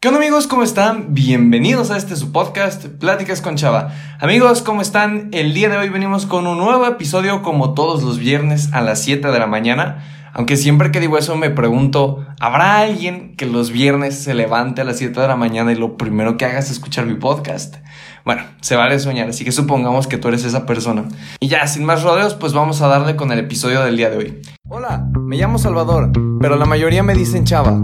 ¿Qué onda amigos? ¿Cómo están? Bienvenidos a este su podcast, Pláticas con Chava. Amigos, ¿cómo están? El día de hoy venimos con un nuevo episodio como todos los viernes a las 7 de la mañana. Aunque siempre que digo eso me pregunto, ¿habrá alguien que los viernes se levante a las 7 de la mañana y lo primero que haga es escuchar mi podcast? Bueno, se vale soñar, así que supongamos que tú eres esa persona. Y ya, sin más rodeos, pues vamos a darle con el episodio del día de hoy. Hola, me llamo Salvador, pero la mayoría me dicen Chava.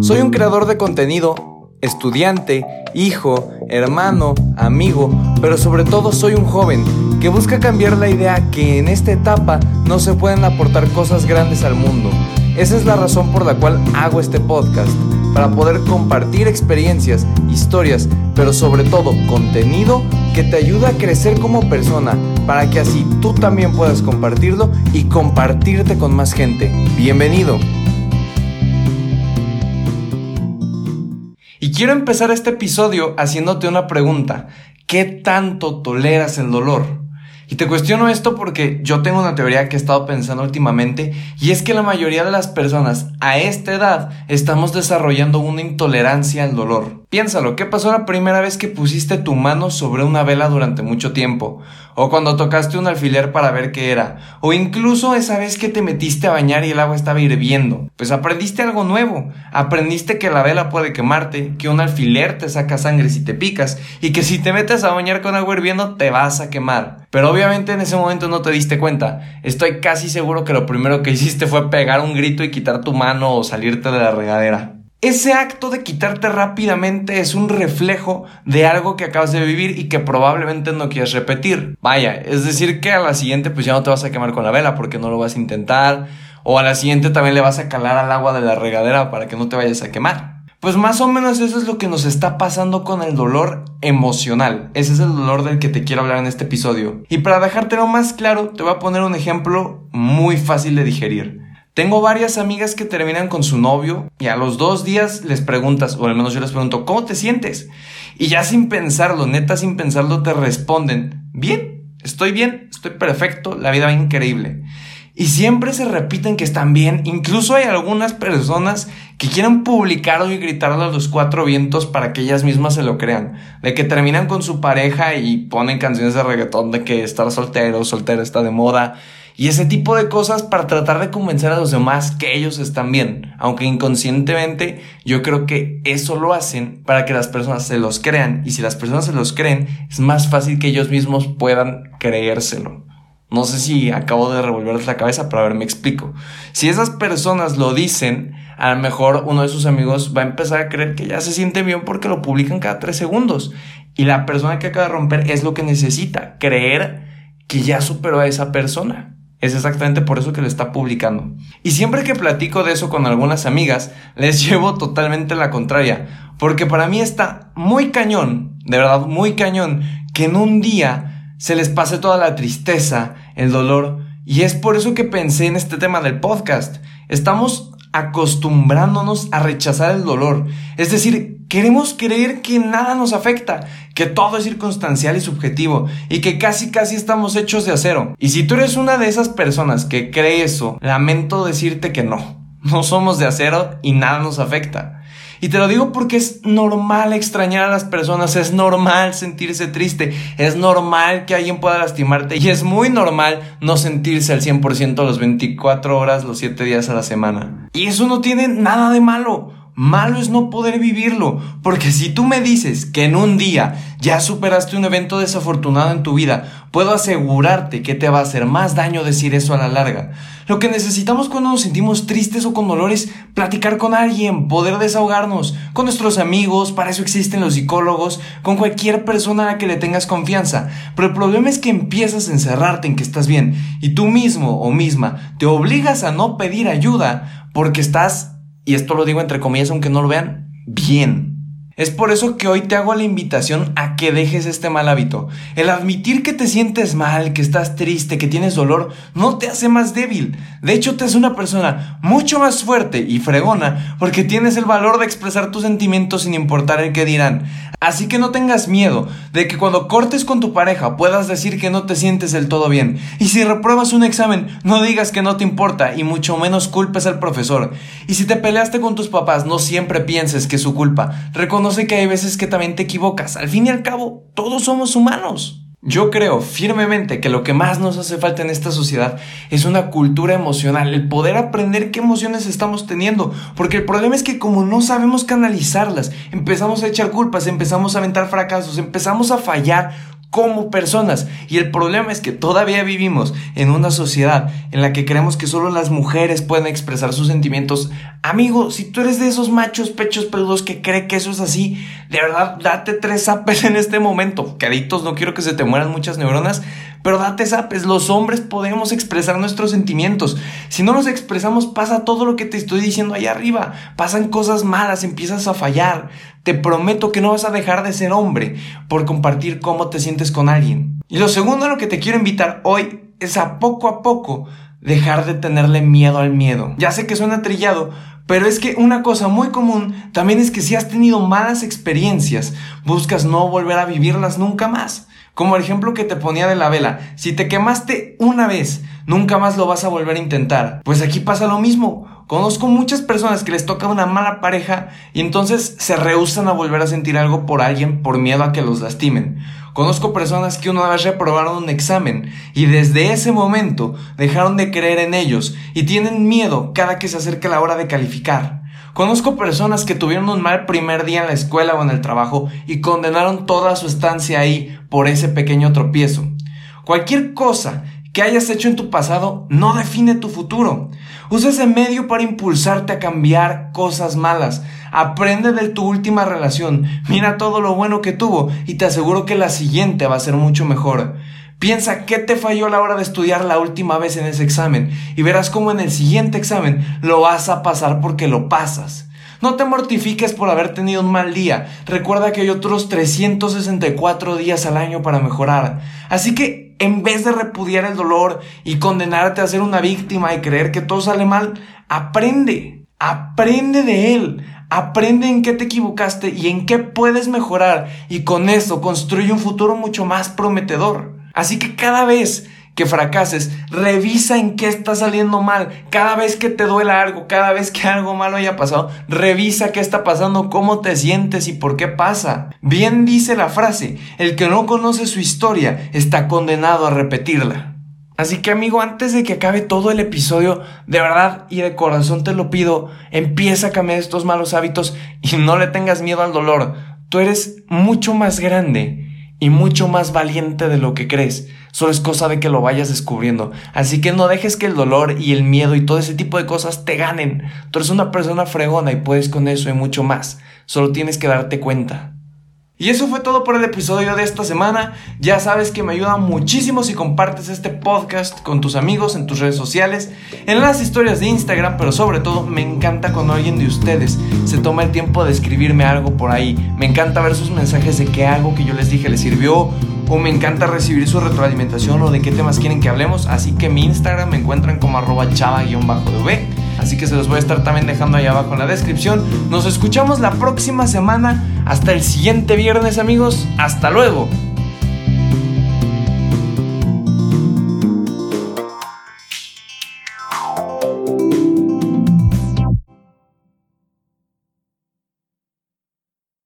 Soy un creador de contenido estudiante, hijo, hermano, amigo, pero sobre todo soy un joven que busca cambiar la idea que en esta etapa no se pueden aportar cosas grandes al mundo. Esa es la razón por la cual hago este podcast, para poder compartir experiencias, historias, pero sobre todo contenido que te ayuda a crecer como persona, para que así tú también puedas compartirlo y compartirte con más gente. Bienvenido. Y quiero empezar este episodio haciéndote una pregunta. ¿Qué tanto toleras el dolor? Y te cuestiono esto porque yo tengo una teoría que he estado pensando últimamente y es que la mayoría de las personas a esta edad estamos desarrollando una intolerancia al dolor. Piénsalo, ¿qué pasó la primera vez que pusiste tu mano sobre una vela durante mucho tiempo? O cuando tocaste un alfiler para ver qué era. O incluso esa vez que te metiste a bañar y el agua estaba hirviendo. Pues aprendiste algo nuevo. Aprendiste que la vela puede quemarte, que un alfiler te saca sangre si te picas y que si te metes a bañar con agua hirviendo te vas a quemar. Pero obviamente en ese momento no te diste cuenta. Estoy casi seguro que lo primero que hiciste fue pegar un grito y quitar tu mano o salirte de la regadera. Ese acto de quitarte rápidamente es un reflejo de algo que acabas de vivir y que probablemente no quieres repetir. Vaya, es decir que a la siguiente pues ya no te vas a quemar con la vela porque no lo vas a intentar. O a la siguiente también le vas a calar al agua de la regadera para que no te vayas a quemar. Pues más o menos eso es lo que nos está pasando con el dolor emocional. Ese es el dolor del que te quiero hablar en este episodio. Y para dejártelo más claro, te voy a poner un ejemplo muy fácil de digerir. Tengo varias amigas que terminan con su novio y a los dos días les preguntas, o al menos yo les pregunto, ¿cómo te sientes? Y ya sin pensarlo, neta sin pensarlo, te responden, bien, estoy bien, estoy perfecto, la vida va increíble. Y siempre se repiten que están bien. Incluso hay algunas personas que quieren publicarlo y gritarlo a los cuatro vientos para que ellas mismas se lo crean. De que terminan con su pareja y ponen canciones de reggaetón de que estar soltero, soltera está de moda y ese tipo de cosas para tratar de convencer a los demás que ellos están bien. Aunque inconscientemente yo creo que eso lo hacen para que las personas se los crean. Y si las personas se los creen, es más fácil que ellos mismos puedan creérselo. No sé si acabo de revolverles la cabeza, pero a ver, me explico. Si esas personas lo dicen, a lo mejor uno de sus amigos va a empezar a creer que ya se siente bien porque lo publican cada tres segundos. Y la persona que acaba de romper es lo que necesita, creer que ya superó a esa persona. Es exactamente por eso que lo está publicando. Y siempre que platico de eso con algunas amigas, les llevo totalmente la contraria. Porque para mí está muy cañón, de verdad muy cañón, que en un día se les pase toda la tristeza, el dolor. Y es por eso que pensé en este tema del podcast. Estamos acostumbrándonos a rechazar el dolor. Es decir, queremos creer que nada nos afecta, que todo es circunstancial y subjetivo, y que casi casi estamos hechos de acero. Y si tú eres una de esas personas que cree eso, lamento decirte que no. No somos de acero y nada nos afecta. Y te lo digo porque es normal extrañar a las personas, es normal sentirse triste, es normal que alguien pueda lastimarte y es muy normal no sentirse al 100% los 24 horas, los 7 días a la semana. Y eso no tiene nada de malo. Malo es no poder vivirlo, porque si tú me dices que en un día ya superaste un evento desafortunado en tu vida, puedo asegurarte que te va a hacer más daño decir eso a la larga. Lo que necesitamos cuando nos sentimos tristes o con dolor es platicar con alguien, poder desahogarnos, con nuestros amigos, para eso existen los psicólogos, con cualquier persona a la que le tengas confianza. Pero el problema es que empiezas a encerrarte en que estás bien y tú mismo o misma te obligas a no pedir ayuda porque estás y esto lo digo entre comillas aunque no lo vean, bien. Es por eso que hoy te hago la invitación a que dejes este mal hábito. El admitir que te sientes mal, que estás triste, que tienes dolor, no te hace más débil. De hecho, te hace una persona mucho más fuerte y fregona porque tienes el valor de expresar tus sentimientos sin importar el que dirán. Así que no tengas miedo de que cuando cortes con tu pareja puedas decir que no te sientes del todo bien. Y si repruebas un examen, no digas que no te importa y mucho menos culpes al profesor. Y si te peleaste con tus papás, no siempre pienses que es su culpa. Que hay veces que también te equivocas. Al fin y al cabo, todos somos humanos. Yo creo firmemente que lo que más nos hace falta en esta sociedad es una cultura emocional, el poder aprender qué emociones estamos teniendo, porque el problema es que como no sabemos canalizarlas, empezamos a echar culpas, empezamos a aventar fracasos, empezamos a fallar como personas. Y el problema es que todavía vivimos en una sociedad en la que creemos que solo las mujeres pueden expresar sus sentimientos. Amigo, si tú eres de esos machos pechos peludos que cree que eso es así, de verdad, date tres apes en este momento. Caditos, no quiero que se te mueran muchas neuronas, pero date zapes, los hombres podemos expresar nuestros sentimientos. Si no los expresamos, pasa todo lo que te estoy diciendo ahí arriba. Pasan cosas malas, empiezas a fallar. Te prometo que no vas a dejar de ser hombre por compartir cómo te sientes con alguien. Y lo segundo a lo que te quiero invitar hoy es a poco a poco dejar de tenerle miedo al miedo. Ya sé que suena trillado, pero es que una cosa muy común también es que si has tenido malas experiencias, buscas no volver a vivirlas nunca más. Como el ejemplo que te ponía de la vela, si te quemaste una vez, nunca más lo vas a volver a intentar. Pues aquí pasa lo mismo. Conozco muchas personas que les toca una mala pareja y entonces se rehusan a volver a sentir algo por alguien por miedo a que los lastimen. Conozco personas que una vez reprobaron un examen y desde ese momento dejaron de creer en ellos y tienen miedo cada que se acerca la hora de calificar. Conozco personas que tuvieron un mal primer día en la escuela o en el trabajo y condenaron toda su estancia ahí por ese pequeño tropiezo. Cualquier cosa que hayas hecho en tu pasado no define tu futuro. Usa ese medio para impulsarte a cambiar cosas malas. Aprende de tu última relación, mira todo lo bueno que tuvo y te aseguro que la siguiente va a ser mucho mejor. Piensa qué te falló a la hora de estudiar la última vez en ese examen y verás cómo en el siguiente examen lo vas a pasar porque lo pasas. No te mortifiques por haber tenido un mal día. Recuerda que hay otros 364 días al año para mejorar. Así que en vez de repudiar el dolor y condenarte a ser una víctima y creer que todo sale mal, aprende. Aprende de él. Aprende en qué te equivocaste y en qué puedes mejorar y con eso construye un futuro mucho más prometedor. Así que cada vez que fracases, revisa en qué está saliendo mal. Cada vez que te duela algo, cada vez que algo malo haya pasado, revisa qué está pasando, cómo te sientes y por qué pasa. Bien dice la frase, el que no conoce su historia está condenado a repetirla. Así que amigo, antes de que acabe todo el episodio, de verdad y de corazón te lo pido, empieza a cambiar estos malos hábitos y no le tengas miedo al dolor. Tú eres mucho más grande y mucho más valiente de lo que crees. Solo es cosa de que lo vayas descubriendo. Así que no dejes que el dolor y el miedo y todo ese tipo de cosas te ganen. Tú eres una persona fregona y puedes con eso y mucho más. Solo tienes que darte cuenta. Y eso fue todo por el episodio de esta semana. Ya sabes que me ayuda muchísimo si compartes este podcast con tus amigos en tus redes sociales, en las historias de Instagram, pero sobre todo me encanta cuando alguien de ustedes se toma el tiempo de escribirme algo por ahí. Me encanta ver sus mensajes de que algo que yo les dije les sirvió o me encanta recibir su retroalimentación o de qué temas quieren que hablemos. Así que mi Instagram me encuentran como arroba chava-dv. Así que se los voy a estar también dejando ahí abajo en la descripción. Nos escuchamos la próxima semana. Hasta el siguiente viernes amigos. Hasta luego.